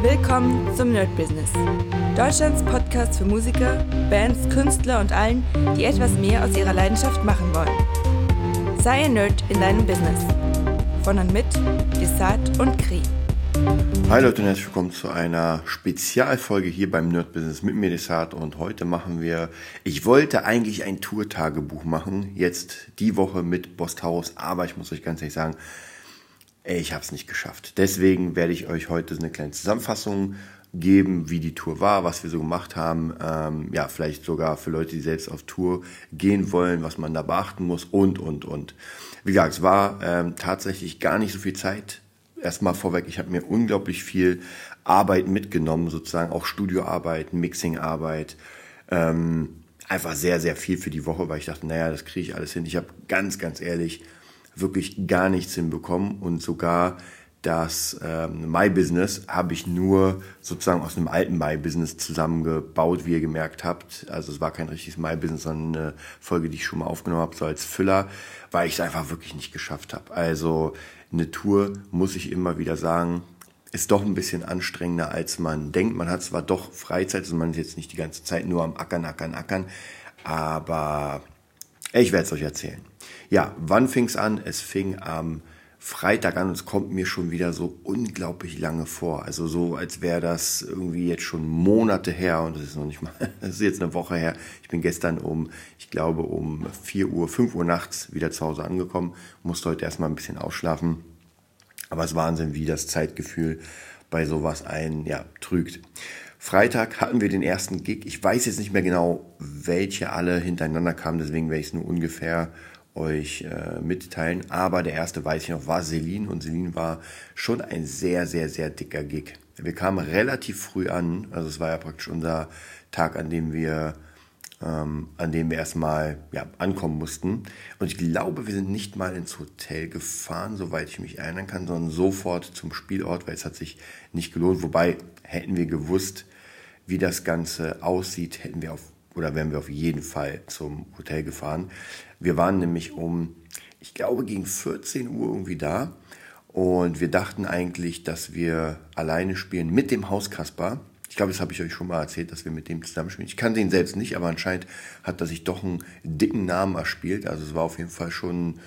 Willkommen zum Nerd Business. Deutschlands Podcast für Musiker, Bands, Künstler und allen, die etwas mehr aus ihrer Leidenschaft machen wollen. Sei ein Nerd in deinem Business. Von und mit Desart und Kri. Hi Leute und herzlich willkommen zu einer Spezialfolge hier beim Nerd Business mit mir Desart und heute machen wir, ich wollte eigentlich ein Tour-Tagebuch machen, jetzt die Woche mit Bostaurus, aber ich muss euch ganz ehrlich sagen, ich habe es nicht geschafft. Deswegen werde ich euch heute eine kleine Zusammenfassung geben, wie die Tour war, was wir so gemacht haben. Ähm, ja, vielleicht sogar für Leute, die selbst auf Tour gehen wollen, was man da beachten muss und, und, und. Wie gesagt, es war ähm, tatsächlich gar nicht so viel Zeit. Erstmal vorweg, ich habe mir unglaublich viel Arbeit mitgenommen, sozusagen auch Studioarbeit, Mixingarbeit. Ähm, einfach sehr, sehr viel für die Woche, weil ich dachte, naja, das kriege ich alles hin. Ich habe ganz, ganz ehrlich wirklich gar nichts hinbekommen und sogar das ähm, My Business habe ich nur sozusagen aus einem alten My Business zusammengebaut, wie ihr gemerkt habt. Also es war kein richtiges My Business, sondern eine Folge, die ich schon mal aufgenommen habe, so als Füller, weil ich es einfach wirklich nicht geschafft habe. Also eine Tour, muss ich immer wieder sagen, ist doch ein bisschen anstrengender, als man denkt. Man hat zwar doch Freizeit, also man ist jetzt nicht die ganze Zeit nur am Ackern, Ackern, Ackern, aber ich werde es euch erzählen. Ja, wann fing es an? Es fing am Freitag an und es kommt mir schon wieder so unglaublich lange vor. Also so, als wäre das irgendwie jetzt schon Monate her und es ist noch nicht mal, es ist jetzt eine Woche her. Ich bin gestern um, ich glaube um 4 Uhr, 5 Uhr nachts wieder zu Hause angekommen, musste heute erstmal ein bisschen ausschlafen. Aber es ist Wahnsinn, wie das Zeitgefühl bei sowas einen, ja, trügt. Freitag hatten wir den ersten Gig. Ich weiß jetzt nicht mehr genau, welche alle hintereinander kamen, deswegen werde ich es nur ungefähr euch äh, mitteilen. Aber der erste, weiß ich noch, war Celine und Celine war schon ein sehr, sehr, sehr dicker Gig. Wir kamen relativ früh an, also es war ja praktisch unser Tag, an dem wir ähm, an dem wir erstmal ja, ankommen mussten. Und ich glaube, wir sind nicht mal ins Hotel gefahren, soweit ich mich erinnern kann, sondern sofort zum Spielort, weil es hat sich nicht gelohnt. Wobei hätten wir gewusst, wie das Ganze aussieht, hätten wir auf oder wären wir auf jeden Fall zum Hotel gefahren. Wir waren nämlich um, ich glaube, gegen 14 Uhr irgendwie da. Und wir dachten eigentlich, dass wir alleine spielen mit dem Hauskasper. Ich glaube, das habe ich euch schon mal erzählt, dass wir mit dem zusammenspielen. Ich kannte ihn selbst nicht, aber anscheinend hat er sich doch einen dicken Namen erspielt. Also es war auf jeden Fall schon,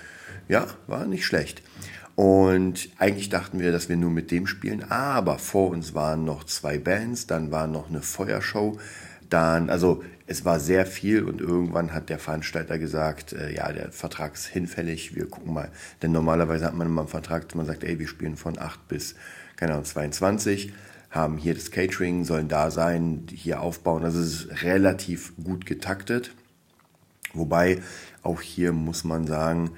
ja, war nicht schlecht. Und eigentlich dachten wir, dass wir nur mit dem spielen, aber vor uns waren noch zwei Bands, dann war noch eine Feuershow, dann, also es war sehr viel und irgendwann hat der Veranstalter gesagt, äh, ja, der Vertrag ist hinfällig, wir gucken mal. Denn normalerweise hat man immer einen Vertrag, man sagt, ey, wir spielen von 8 bis, keine Ahnung, 22, haben hier das Catering, sollen da sein, hier aufbauen. Also es ist relativ gut getaktet. Wobei auch hier muss man sagen,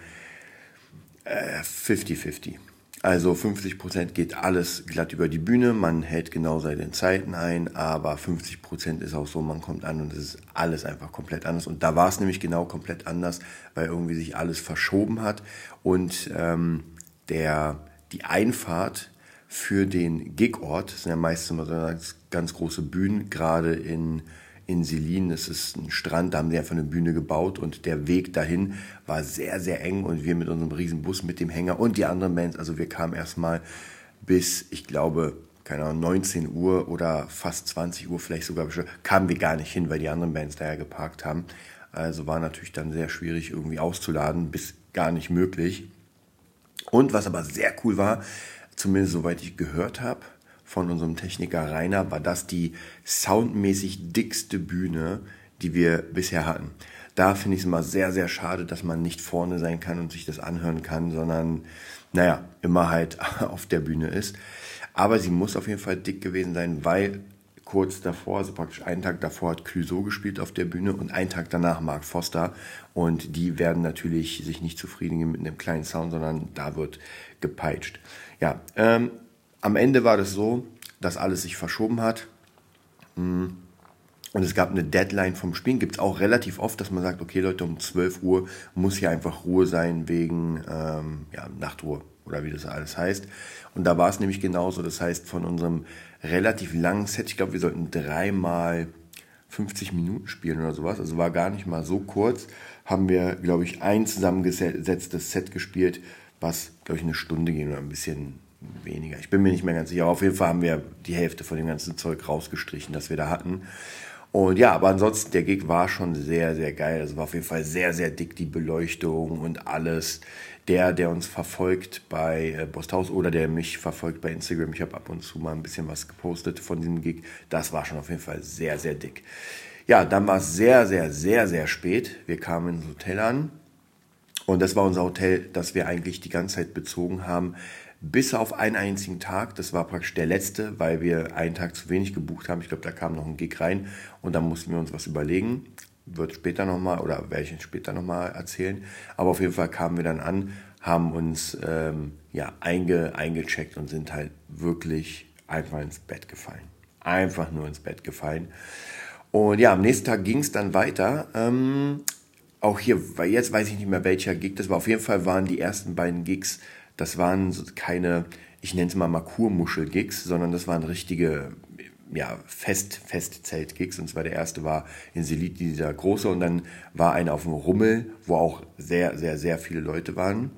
50-50. Äh, also 50 Prozent geht alles glatt über die Bühne, man hält genau seine Zeiten ein, aber 50 Prozent ist auch so, man kommt an und es ist alles einfach komplett anders. Und da war es nämlich genau komplett anders, weil irgendwie sich alles verschoben hat und ähm, der, die Einfahrt für den Gigort, das sind ja meistens immer so ganz große Bühnen, gerade in in Selin. Es ist ein Strand, da haben sie einfach eine Bühne gebaut und der Weg dahin war sehr, sehr eng und wir mit unserem riesen Bus mit dem Hänger und die anderen Bands, also wir kamen erstmal bis, ich glaube, keine Ahnung, 19 Uhr oder fast 20 Uhr vielleicht sogar, kamen wir gar nicht hin, weil die anderen Bands daher geparkt haben. Also war natürlich dann sehr schwierig irgendwie auszuladen, bis gar nicht möglich. Und was aber sehr cool war, zumindest soweit ich gehört habe, von unserem Techniker Rainer war das die soundmäßig dickste Bühne, die wir bisher hatten. Da finde ich es immer sehr, sehr schade, dass man nicht vorne sein kann und sich das anhören kann, sondern, naja, immer halt auf der Bühne ist. Aber sie muss auf jeden Fall dick gewesen sein, weil kurz davor, also praktisch einen Tag davor hat Clouseau gespielt auf der Bühne und einen Tag danach Mark Foster. Und die werden natürlich sich nicht zufrieden geben mit einem kleinen Sound, sondern da wird gepeitscht. Ja, ähm, am Ende war das so, dass alles sich verschoben hat. Hm. Und es gab eine Deadline vom Spielen. Gibt es auch relativ oft, dass man sagt, okay Leute, um 12 Uhr muss hier einfach Ruhe sein wegen ähm, ja, Nachtruhe oder wie das alles heißt. Und da war es nämlich genauso. Das heißt, von unserem relativ langen Set, ich glaube, wir sollten dreimal 50 Minuten spielen oder sowas, also war gar nicht mal so kurz, haben wir, glaube ich, ein zusammengesetztes Set gespielt, was, glaube ich, eine Stunde ging oder ein bisschen weniger. Ich bin mir nicht mehr ganz sicher. Aber auf jeden Fall haben wir die Hälfte von dem ganzen Zeug rausgestrichen, das wir da hatten. Und ja, aber ansonsten, der Gig war schon sehr, sehr geil. Also war auf jeden Fall sehr, sehr dick, die Beleuchtung und alles. Der, der uns verfolgt bei äh, Bosthaus oder der mich verfolgt bei Instagram, ich habe ab und zu mal ein bisschen was gepostet von diesem Gig, das war schon auf jeden Fall sehr, sehr dick. Ja, dann war es sehr, sehr, sehr, sehr spät. Wir kamen ins Hotel an. Und das war unser Hotel, das wir eigentlich die ganze Zeit bezogen haben, bis auf einen einzigen Tag. Das war praktisch der letzte, weil wir einen Tag zu wenig gebucht haben. Ich glaube, da kam noch ein Gig rein und dann mussten wir uns was überlegen. Wird später nochmal oder werde ich später nochmal erzählen. Aber auf jeden Fall kamen wir dann an, haben uns ähm, ja, einge, eingecheckt und sind halt wirklich einfach ins Bett gefallen. Einfach nur ins Bett gefallen. Und ja, am nächsten Tag ging es dann weiter. Ähm, auch hier, weil jetzt weiß ich nicht mehr welcher Gig das war. Auf jeden Fall waren die ersten beiden Gigs, das waren keine, ich nenne es mal Makurmuschel-Gigs, sondern das waren richtige ja, Fest, Festzelt-Gigs. Und zwar der erste war in Selit, dieser große, und dann war einer auf dem Rummel, wo auch sehr, sehr, sehr viele Leute waren.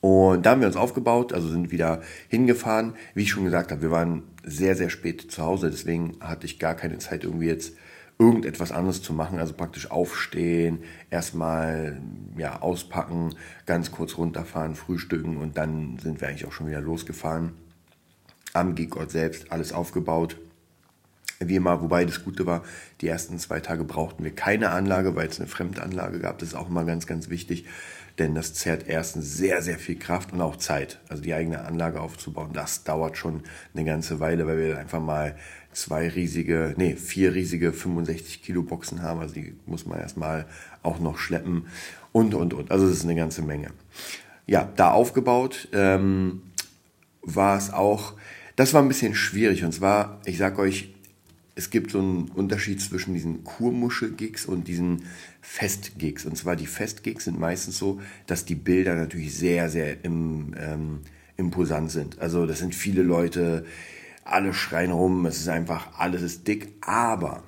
Und da haben wir uns aufgebaut, also sind wieder hingefahren. Wie ich schon gesagt habe, wir waren sehr, sehr spät zu Hause, deswegen hatte ich gar keine Zeit, irgendwie jetzt irgendetwas anderes zu machen. Also praktisch aufstehen, erstmal ja, auspacken, ganz kurz runterfahren, frühstücken und dann sind wir eigentlich auch schon wieder losgefahren. Am Gigort selbst alles aufgebaut. Wie immer, wobei das Gute war, die ersten zwei Tage brauchten wir keine Anlage, weil es eine Fremdanlage gab. Das ist auch immer ganz, ganz wichtig denn das zehrt erstens sehr, sehr viel Kraft und auch Zeit. Also die eigene Anlage aufzubauen, das dauert schon eine ganze Weile, weil wir einfach mal zwei riesige, nee, vier riesige 65 Kilo Boxen haben. Also die muss man erstmal auch noch schleppen und, und, und. Also das ist eine ganze Menge. Ja, da aufgebaut ähm, war es auch, das war ein bisschen schwierig. Und zwar, ich sag euch, es gibt so einen Unterschied zwischen diesen Kurmuschel-Gigs und diesen Fest-Gigs. Und zwar die Fest-Gigs sind meistens so, dass die Bilder natürlich sehr, sehr im, ähm, imposant sind. Also das sind viele Leute, alle schreien rum, es ist einfach, alles ist dick, aber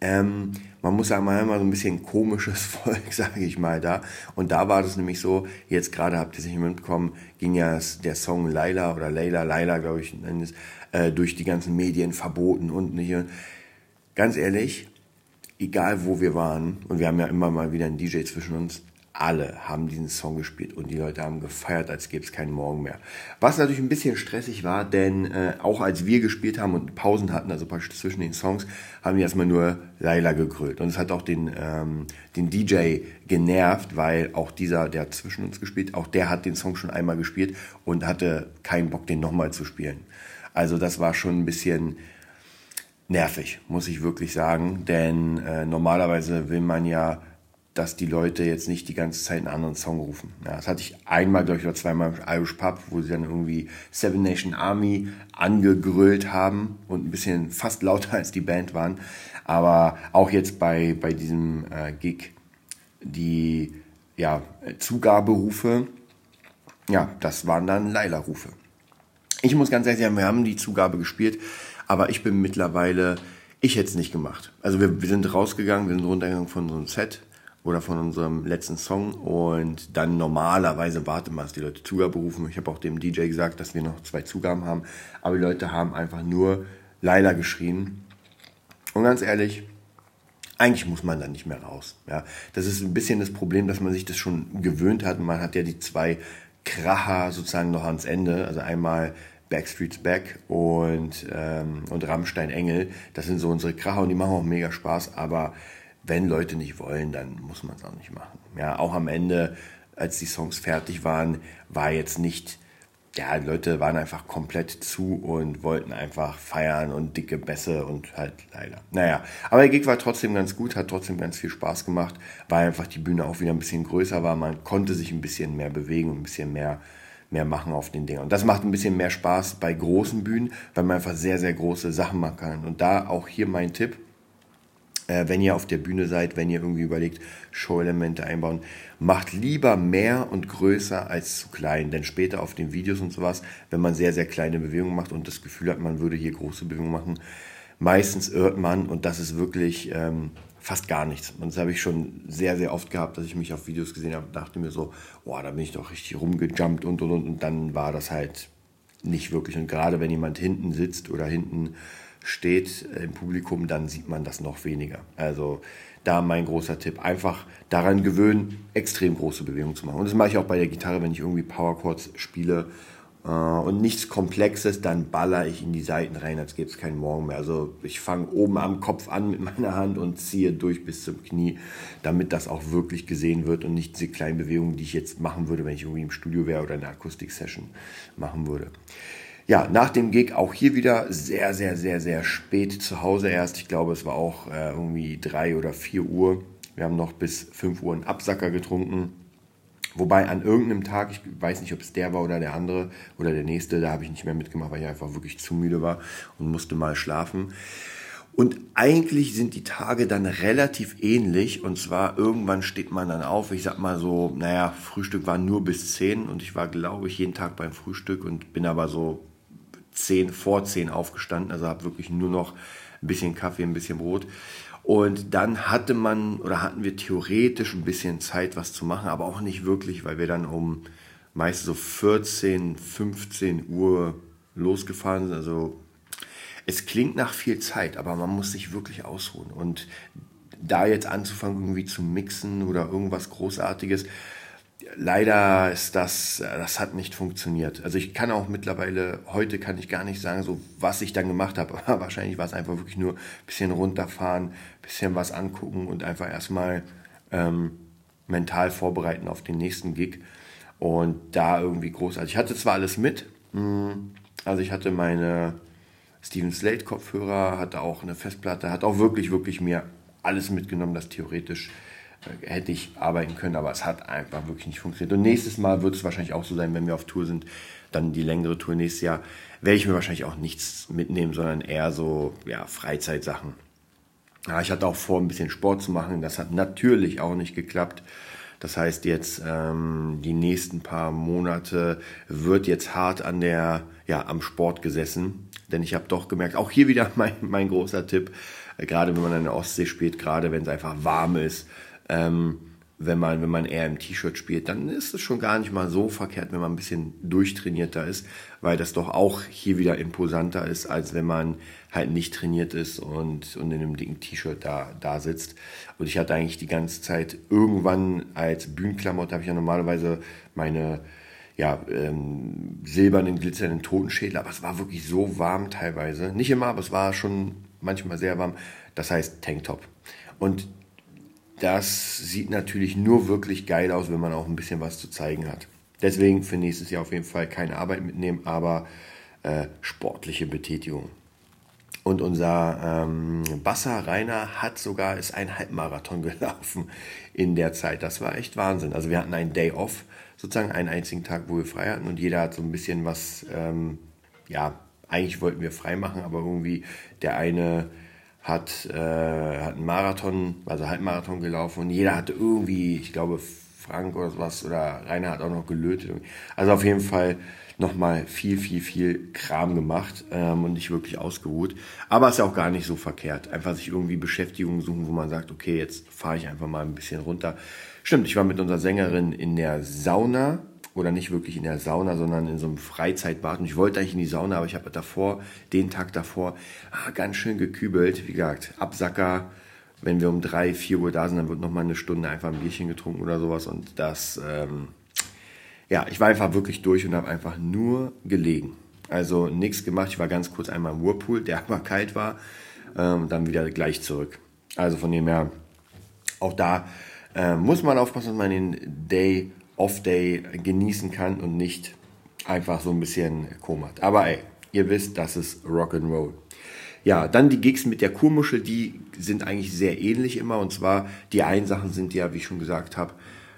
ähm, man muss sagen, man hat immer so ein bisschen komisches Volk, sage ich mal, da. Und da war das nämlich so, jetzt gerade habt ihr es nicht mitbekommen, ging ja der Song Laila oder Layla, Laila, glaube ich, äh, durch die ganzen Medien verboten und nicht. Ganz ehrlich, egal wo wir waren, und wir haben ja immer mal wieder einen DJ zwischen uns, alle haben diesen Song gespielt und die Leute haben gefeiert, als gäbe es keinen Morgen mehr. Was natürlich ein bisschen stressig war, denn äh, auch als wir gespielt haben und Pausen hatten, also praktisch zwischen den Songs, haben wir erstmal nur Laila gegrölt. Und es hat auch den, ähm, den DJ genervt, weil auch dieser, der zwischen uns gespielt, auch der hat den Song schon einmal gespielt und hatte keinen Bock, den nochmal zu spielen. Also das war schon ein bisschen nervig, muss ich wirklich sagen. Denn äh, normalerweise will man ja, dass die Leute jetzt nicht die ganze Zeit einen anderen Song rufen. Ja, das hatte ich einmal, glaube ich, oder zweimal im Irish Pub, wo sie dann irgendwie Seven Nation Army angegrölt haben und ein bisschen fast lauter als die Band waren. Aber auch jetzt bei, bei diesem äh, Gig, die ja, Zugaberufe, ja, das waren dann Leila-Rufe. Ich muss ganz ehrlich sagen, wir haben die Zugabe gespielt, aber ich bin mittlerweile, ich hätte es nicht gemacht. Also wir, wir sind rausgegangen, wir sind runtergegangen von so einem Set oder von unserem letzten Song und dann normalerweise warten wir, dass die Leute Zugabe rufen. Ich habe auch dem DJ gesagt, dass wir noch zwei Zugaben haben, aber die Leute haben einfach nur Laila geschrien. Und ganz ehrlich, eigentlich muss man da nicht mehr raus. Ja, das ist ein bisschen das Problem, dass man sich das schon gewöhnt hat. Man hat ja die zwei Kracher sozusagen noch ans Ende. Also einmal Backstreet's Back und, ähm, und Rammstein Engel. Das sind so unsere Kracher und die machen auch mega Spaß, aber wenn Leute nicht wollen, dann muss man es auch nicht machen. Ja, auch am Ende, als die Songs fertig waren, war jetzt nicht, ja, Leute waren einfach komplett zu und wollten einfach feiern und dicke Bässe und halt leider. Naja, aber der Gig war trotzdem ganz gut, hat trotzdem ganz viel Spaß gemacht, weil einfach die Bühne auch wieder ein bisschen größer war, man konnte sich ein bisschen mehr bewegen und ein bisschen mehr mehr machen auf den Dingen. Und das macht ein bisschen mehr Spaß bei großen Bühnen, weil man einfach sehr, sehr große Sachen machen kann. Und da auch hier mein Tipp, äh, wenn ihr auf der Bühne seid, wenn ihr irgendwie überlegt, Show-Elemente einbauen, macht lieber mehr und größer als zu klein. Denn später auf den Videos und sowas, wenn man sehr, sehr kleine Bewegungen macht und das Gefühl hat, man würde hier große Bewegungen machen, meistens irrt man und das ist wirklich ähm, fast gar nichts. Und das habe ich schon sehr, sehr oft gehabt, dass ich mich auf Videos gesehen habe und dachte mir so, boah, da bin ich doch richtig rumgejumpt und und und. Und dann war das halt nicht wirklich. Und gerade wenn jemand hinten sitzt oder hinten steht im Publikum, dann sieht man das noch weniger. Also da mein großer Tipp. Einfach daran gewöhnen, extrem große Bewegungen zu machen. Und das mache ich auch bei der Gitarre, wenn ich irgendwie Power Chords spiele äh, und nichts Komplexes, dann baller ich in die Seiten rein, als gäbe es keinen Morgen mehr. Also ich fange oben am Kopf an mit meiner Hand und ziehe durch bis zum Knie, damit das auch wirklich gesehen wird und nicht diese kleinen Bewegungen, die ich jetzt machen würde, wenn ich irgendwie im Studio wäre oder eine Akustik-Session machen würde. Ja, nach dem Gig auch hier wieder sehr, sehr, sehr, sehr spät zu Hause erst. Ich glaube, es war auch äh, irgendwie drei oder vier Uhr. Wir haben noch bis fünf Uhr einen Absacker getrunken Wobei an irgendeinem Tag, ich weiß nicht, ob es der war oder der andere oder der nächste, da habe ich nicht mehr mitgemacht, weil ich einfach wirklich zu müde war und musste mal schlafen. Und eigentlich sind die Tage dann relativ ähnlich. Und zwar irgendwann steht man dann auf. Ich sag mal so, naja, Frühstück war nur bis 10 und ich war, glaube ich, jeden Tag beim Frühstück und bin aber so 10 vor 10 aufgestanden. Also habe wirklich nur noch ein bisschen Kaffee, ein bisschen Brot. Und dann hatte man oder hatten wir theoretisch ein bisschen Zeit, was zu machen, aber auch nicht wirklich, weil wir dann um meist so 14, 15 Uhr losgefahren sind. Also es klingt nach viel Zeit, aber man muss sich wirklich ausruhen. Und da jetzt anzufangen, irgendwie zu mixen oder irgendwas Großartiges, leider ist das, das hat nicht funktioniert. Also ich kann auch mittlerweile, heute kann ich gar nicht sagen, so was ich dann gemacht habe, aber wahrscheinlich war es einfach wirklich nur ein bisschen runterfahren, ein bisschen was angucken und einfach erstmal ähm, mental vorbereiten auf den nächsten Gig und da irgendwie großartig. Ich hatte zwar alles mit, hm, also ich hatte meine Steven Slate Kopfhörer, hatte auch eine Festplatte, hat auch wirklich, wirklich mir alles mitgenommen, das theoretisch hätte ich arbeiten können, aber es hat einfach wirklich nicht funktioniert. Und nächstes Mal wird es wahrscheinlich auch so sein, wenn wir auf Tour sind, dann die längere Tour nächstes Jahr, werde ich mir wahrscheinlich auch nichts mitnehmen, sondern eher so ja, Freizeitsachen. Ja, ich hatte auch vor, ein bisschen Sport zu machen. Das hat natürlich auch nicht geklappt. Das heißt, jetzt ähm, die nächsten paar Monate wird jetzt hart an der, ja, am Sport gesessen. Denn ich habe doch gemerkt, auch hier wieder mein, mein großer Tipp, äh, gerade wenn man an der Ostsee spielt, gerade wenn es einfach warm ist, ähm, wenn man, wenn man eher im T-Shirt spielt, dann ist es schon gar nicht mal so verkehrt, wenn man ein bisschen durchtrainierter ist, weil das doch auch hier wieder imposanter ist, als wenn man halt nicht trainiert ist und, und in einem dicken T-Shirt da, da sitzt. Und ich hatte eigentlich die ganze Zeit irgendwann als Bühnenklamotte habe ich ja normalerweise meine ja, ähm, silbernen, glitzernden Totenschädel, aber es war wirklich so warm teilweise. Nicht immer, aber es war schon manchmal sehr warm. Das heißt Tanktop. Und das sieht natürlich nur wirklich geil aus, wenn man auch ein bisschen was zu zeigen hat. Deswegen für nächstes Jahr auf jeden Fall keine Arbeit mitnehmen, aber äh, sportliche Betätigung. Und unser ähm, Basser Rainer hat sogar ist ein Halbmarathon gelaufen in der Zeit. Das war echt Wahnsinn. Also wir hatten einen Day off, sozusagen einen einzigen Tag, wo wir frei hatten und jeder hat so ein bisschen was, ähm, ja, eigentlich wollten wir frei machen, aber irgendwie der eine hat, äh, hat einen Marathon, also Halbmarathon gelaufen und jeder hatte irgendwie, ich glaube, Frank oder sowas oder Rainer hat auch noch gelötet. Also auf jeden Fall nochmal viel, viel, viel Kram gemacht ähm, und nicht wirklich ausgeruht. Aber ist ja auch gar nicht so verkehrt. Einfach sich irgendwie Beschäftigung suchen, wo man sagt, okay, jetzt fahre ich einfach mal ein bisschen runter. Stimmt, ich war mit unserer Sängerin in der Sauna oder nicht wirklich in der Sauna, sondern in so einem Freizeitbad. Und ich wollte eigentlich in die Sauna, aber ich habe davor, den Tag davor, ah, ganz schön gekübelt. Wie gesagt, Absacker, wenn wir um drei, vier Uhr da sind, dann wird noch mal eine Stunde einfach ein Bierchen getrunken oder sowas. Und das, ähm, ja, ich war einfach wirklich durch und habe einfach nur gelegen. Also nichts gemacht. Ich war ganz kurz einmal im Whirlpool, der aber kalt war, ähm, dann wieder gleich zurück. Also von dem her, auch da äh, muss man aufpassen, dass man den Day Off-Day genießen kann und nicht einfach so ein bisschen komat. Aber ey, ihr wisst, das ist Rock'n'Roll. Ja, dann die Gigs mit der Kurmuschel, die sind eigentlich sehr ähnlich immer. Und zwar, die einen Sachen sind ja, wie ich schon gesagt habe,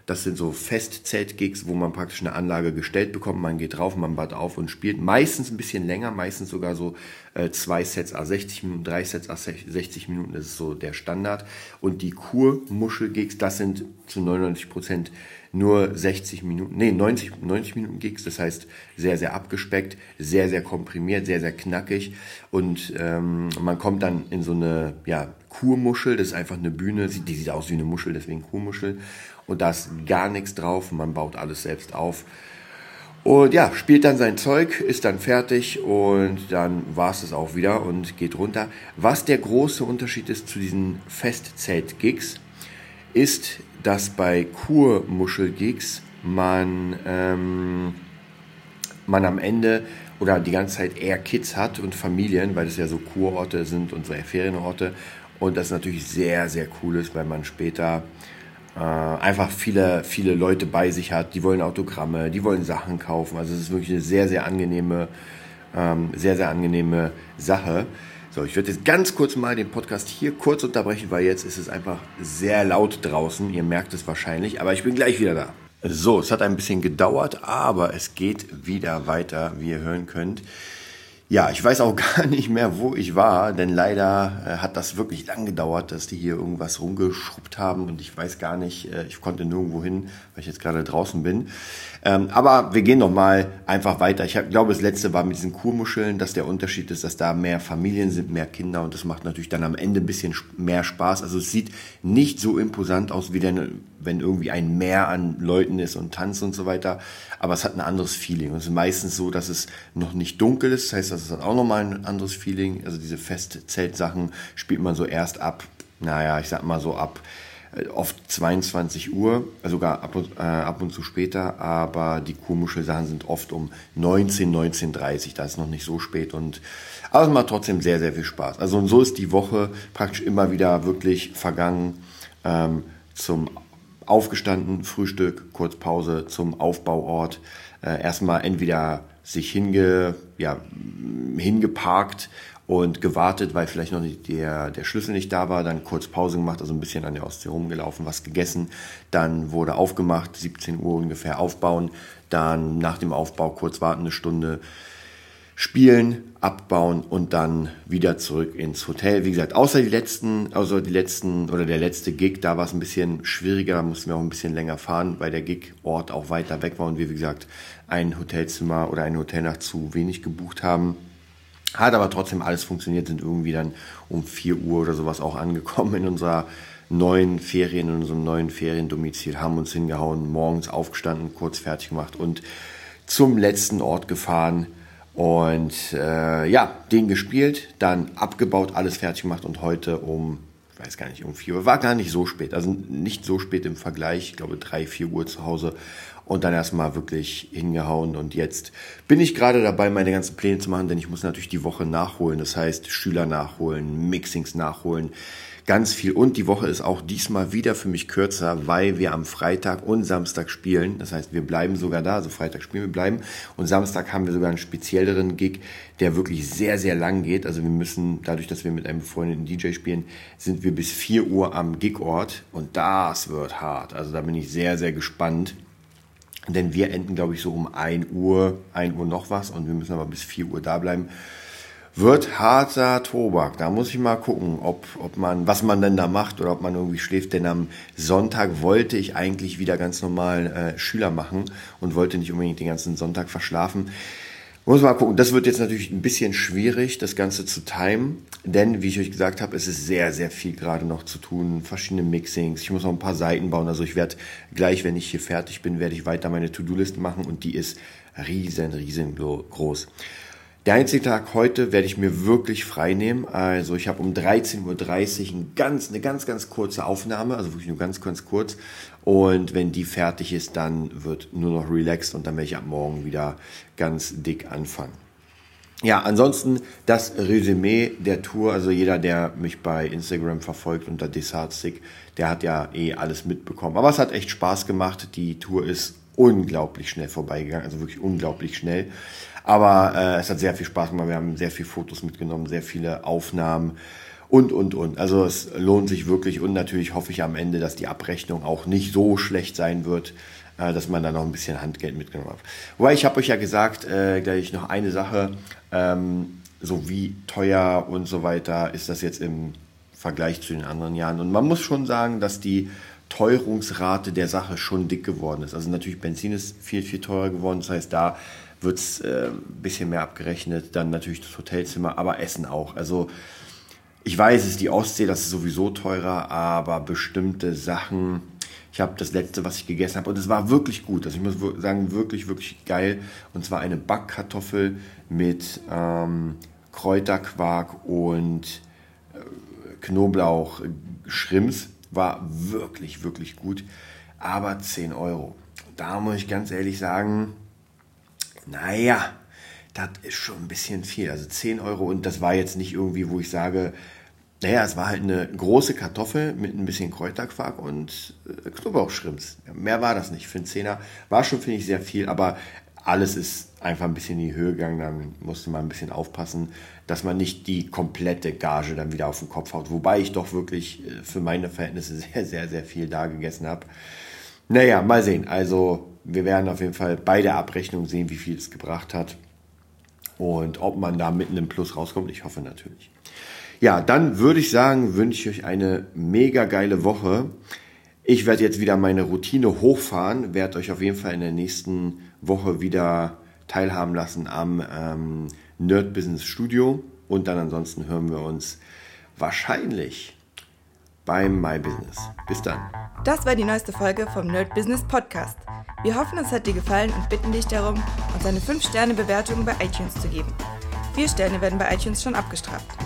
das sind so Festzelt-Gigs, wo man praktisch eine Anlage gestellt bekommt. Man geht drauf, man baut auf und spielt. Meistens ein bisschen länger, meistens sogar so äh, zwei Sets a 60 Minuten, drei Sets a 60 Minuten. Das ist so der Standard. Und die Kurmuschel-Gigs, das sind zu 99 Prozent nur 60 Minuten, nee, 90, 90 Minuten Gigs, das heißt sehr, sehr abgespeckt, sehr, sehr komprimiert, sehr, sehr knackig und ähm, man kommt dann in so eine ja, Kurmuschel, das ist einfach eine Bühne, die sieht aus wie eine Muschel, deswegen Kurmuschel und da ist gar nichts drauf, man baut alles selbst auf Und ja, spielt dann sein Zeug, ist dann fertig und dann war es es auch wieder und geht runter. Was der große Unterschied ist zu diesen Festzelt-Gigs, ist, dass bei Kurmuschel-Gigs man, ähm, man am Ende oder die ganze Zeit eher Kids hat und Familien, weil das ja so Kurorte sind und so Ferienorte. Und das natürlich sehr, sehr cool ist, weil man später äh, einfach viele, viele Leute bei sich hat, die wollen Autogramme, die wollen Sachen kaufen. Also es ist wirklich eine sehr, sehr angenehme, ähm, sehr, sehr angenehme Sache. So, ich werde jetzt ganz kurz mal den Podcast hier kurz unterbrechen, weil jetzt ist es einfach sehr laut draußen. Ihr merkt es wahrscheinlich, aber ich bin gleich wieder da. So, es hat ein bisschen gedauert, aber es geht wieder weiter, wie ihr hören könnt. Ja, ich weiß auch gar nicht mehr, wo ich war, denn leider äh, hat das wirklich lang gedauert, dass die hier irgendwas rumgeschrubbt haben und ich weiß gar nicht, äh, ich konnte nirgendwo hin, weil ich jetzt gerade draußen bin. Ähm, aber wir gehen noch mal einfach weiter. Ich glaube, das letzte war mit diesen Kurmuscheln, dass der Unterschied ist, dass da mehr Familien sind, mehr Kinder und das macht natürlich dann am Ende ein bisschen mehr Spaß. Also es sieht nicht so imposant aus, wie denn, wenn irgendwie ein Meer an Leuten ist und Tanz und so weiter, aber es hat ein anderes Feeling. Und es ist meistens so, dass es noch nicht dunkel ist, das heißt, das hat auch nochmal ein anderes Feeling. Also diese Festzeltsachen spielt man so erst ab, naja, ich sag mal so ab äh, oft 22 Uhr, äh, sogar ab und, äh, ab und zu später, aber die Kurmuschelsachen sind oft um 19, 19.30 da ist noch nicht so spät und aber es macht trotzdem sehr, sehr viel Spaß. Also und so ist die Woche praktisch immer wieder wirklich vergangen ähm, zum aufgestanden, Frühstück, kurz Pause zum Aufbauort. Äh, erstmal entweder sich hinge, ja, hingeparkt und gewartet, weil vielleicht noch nicht der, der Schlüssel nicht da war, dann kurz Pause gemacht, also ein bisschen an der Ostsee rumgelaufen, was gegessen, dann wurde aufgemacht, 17 Uhr ungefähr aufbauen, dann nach dem Aufbau kurz warten, eine Stunde spielen, abbauen und dann wieder zurück ins Hotel. Wie gesagt, außer die letzten, also die letzten oder der letzte Gig, da war es ein bisschen schwieriger, da mussten wir auch ein bisschen länger fahren, weil der Gig-Ort auch weiter weg war und wir, wie gesagt, ein Hotelzimmer oder eine Hotelnacht zu wenig gebucht haben. Hat aber trotzdem alles funktioniert, sind irgendwie dann um 4 Uhr oder sowas auch angekommen in unserer neuen Ferien, in unserem neuen Feriendomizil, haben uns hingehauen, morgens aufgestanden, kurz fertig gemacht und zum letzten Ort gefahren, und äh, ja, den gespielt, dann abgebaut, alles fertig gemacht und heute um, ich weiß gar nicht, um 4 Uhr, war gar nicht so spät, also nicht so spät im Vergleich, ich glaube 3, 4 Uhr zu Hause und dann erstmal wirklich hingehauen und jetzt bin ich gerade dabei, meine ganzen Pläne zu machen, denn ich muss natürlich die Woche nachholen, das heißt Schüler nachholen, Mixings nachholen, ganz viel. Und die Woche ist auch diesmal wieder für mich kürzer, weil wir am Freitag und Samstag spielen. Das heißt, wir bleiben sogar da. Also Freitag spielen wir bleiben. Und Samstag haben wir sogar einen spezielleren Gig, der wirklich sehr, sehr lang geht. Also wir müssen, dadurch, dass wir mit einem befreundeten DJ spielen, sind wir bis 4 Uhr am Gigort. Und das wird hart. Also da bin ich sehr, sehr gespannt. Denn wir enden, glaube ich, so um 1 Uhr, 1 Uhr noch was. Und wir müssen aber bis 4 Uhr da bleiben wird harter Tobak. Da muss ich mal gucken, ob, ob man, was man denn da macht oder ob man irgendwie schläft. Denn am Sonntag wollte ich eigentlich wieder ganz normal äh, Schüler machen und wollte nicht unbedingt den ganzen Sonntag verschlafen. Muss mal gucken. Das wird jetzt natürlich ein bisschen schwierig, das Ganze zu timen. Denn, wie ich euch gesagt habe, es ist sehr, sehr viel gerade noch zu tun. Verschiedene Mixings. Ich muss noch ein paar Seiten bauen. Also ich werde gleich, wenn ich hier fertig bin, werde ich weiter meine To-Do-Liste machen und die ist riesen, riesengroß. Der einzige Tag heute werde ich mir wirklich frei nehmen. Also ich habe um 13.30 Uhr ein ganz, eine ganz, ganz kurze Aufnahme, also wirklich nur ganz, ganz kurz. Und wenn die fertig ist, dann wird nur noch relaxed und dann werde ich ab morgen wieder ganz dick anfangen. Ja, ansonsten das Resümee der Tour, also jeder, der mich bei Instagram verfolgt unter Desartstick, der hat ja eh alles mitbekommen. Aber es hat echt Spaß gemacht. Die Tour ist unglaublich schnell vorbeigegangen, also wirklich unglaublich schnell. Aber äh, es hat sehr viel Spaß gemacht. Wir haben sehr viele Fotos mitgenommen, sehr viele Aufnahmen und, und, und. Also es lohnt sich wirklich und natürlich hoffe ich am Ende, dass die Abrechnung auch nicht so schlecht sein wird, äh, dass man da noch ein bisschen Handgeld mitgenommen hat. Wobei ich habe euch ja gesagt, äh, gleich noch eine Sache, ähm, so wie teuer und so weiter ist das jetzt im Vergleich zu den anderen Jahren. Und man muss schon sagen, dass die Teuerungsrate der Sache schon dick geworden ist. Also natürlich Benzin ist viel, viel teurer geworden. Das heißt, da wird es äh, ein bisschen mehr abgerechnet. Dann natürlich das Hotelzimmer, aber Essen auch. Also ich weiß, es ist die Ostsee, das ist sowieso teurer, aber bestimmte Sachen, Ich habe das letzte, was ich gegessen habe, und es war wirklich gut. Also ich muss sagen, wirklich, wirklich geil. Und zwar eine Backkartoffel mit ähm, Kräuterquark und äh, Knoblauch, Schrimps. War wirklich, wirklich gut. Aber 10 Euro. Da muss ich ganz ehrlich sagen, naja, das ist schon ein bisschen viel. Also 10 Euro und das war jetzt nicht irgendwie, wo ich sage, naja, es war halt eine große Kartoffel mit ein bisschen Kräuterquark und äh, Knoblauchschrimps. Mehr war das nicht. Für einen Zehner war schon, finde ich, sehr viel, aber alles ist einfach ein bisschen in die Höhe gegangen. Dann musste man ein bisschen aufpassen, dass man nicht die komplette Gage dann wieder auf den Kopf haut. Wobei ich doch wirklich äh, für meine Verhältnisse sehr, sehr, sehr viel da gegessen habe. Naja, mal sehen. Also wir werden auf jeden Fall bei der Abrechnung sehen, wie viel es gebracht hat. Und ob man da mitten im Plus rauskommt, ich hoffe natürlich. Ja, dann würde ich sagen, wünsche ich euch eine mega geile Woche. Ich werde jetzt wieder meine Routine hochfahren, werde euch auf jeden Fall in der nächsten Woche wieder teilhaben lassen am ähm, Nerd Business Studio. Und dann ansonsten hören wir uns wahrscheinlich beim My Business. Bis dann. Das war die neueste Folge vom Nerd Business Podcast. Wir hoffen, es hat dir gefallen und bitten dich darum, uns eine 5-Sterne-Bewertung bei iTunes zu geben. Vier Sterne werden bei iTunes schon abgestraft.